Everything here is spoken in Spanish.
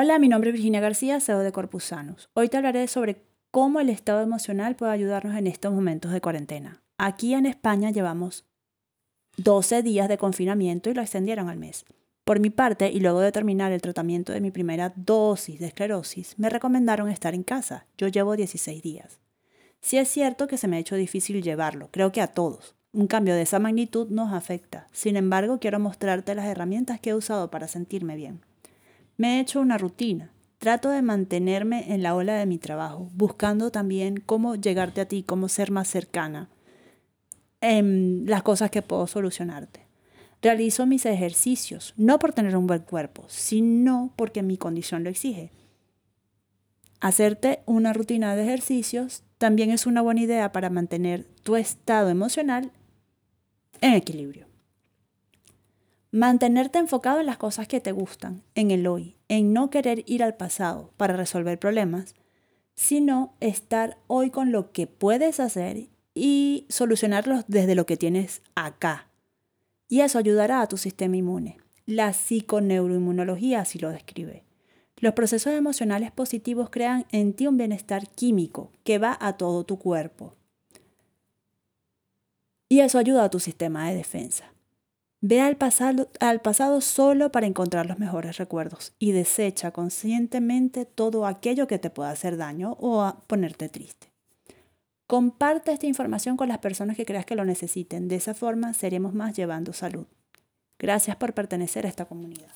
Hola, mi nombre es Virginia García, CEO de Corpus Sanus. Hoy te hablaré sobre cómo el estado emocional puede ayudarnos en estos momentos de cuarentena. Aquí en España llevamos 12 días de confinamiento y lo extendieron al mes. Por mi parte, y luego de terminar el tratamiento de mi primera dosis de esclerosis, me recomendaron estar en casa. Yo llevo 16 días. Sí es cierto que se me ha hecho difícil llevarlo, creo que a todos. Un cambio de esa magnitud nos afecta. Sin embargo, quiero mostrarte las herramientas que he usado para sentirme bien. Me he hecho una rutina. Trato de mantenerme en la ola de mi trabajo, buscando también cómo llegarte a ti, cómo ser más cercana en las cosas que puedo solucionarte. Realizo mis ejercicios, no por tener un buen cuerpo, sino porque mi condición lo exige. Hacerte una rutina de ejercicios también es una buena idea para mantener tu estado emocional en equilibrio. Mantenerte enfocado en las cosas que te gustan, en el hoy, en no querer ir al pasado para resolver problemas, sino estar hoy con lo que puedes hacer y solucionarlos desde lo que tienes acá. Y eso ayudará a tu sistema inmune. La psiconeuroinmunología así lo describe. Los procesos emocionales positivos crean en ti un bienestar químico que va a todo tu cuerpo. Y eso ayuda a tu sistema de defensa. Ve al pasado, al pasado solo para encontrar los mejores recuerdos y desecha conscientemente todo aquello que te pueda hacer daño o ponerte triste. Comparte esta información con las personas que creas que lo necesiten. De esa forma seremos más llevando salud. Gracias por pertenecer a esta comunidad.